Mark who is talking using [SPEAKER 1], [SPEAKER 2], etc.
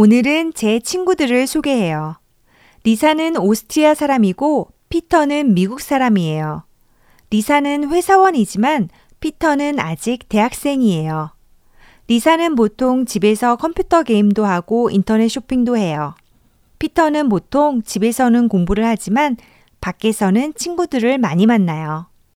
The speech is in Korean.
[SPEAKER 1] 오늘은 제 친구들을 소개해요. 리사는 오스트리아 사람이고 피터는 미국 사람이에요. 리사는 회사원이지만 피터는 아직 대학생이에요. 리사는 보통 집에서 컴퓨터 게임도 하고 인터넷 쇼핑도 해요. 피터는 보통 집에서는 공부를 하지만 밖에서는 친구들을 많이 만나요.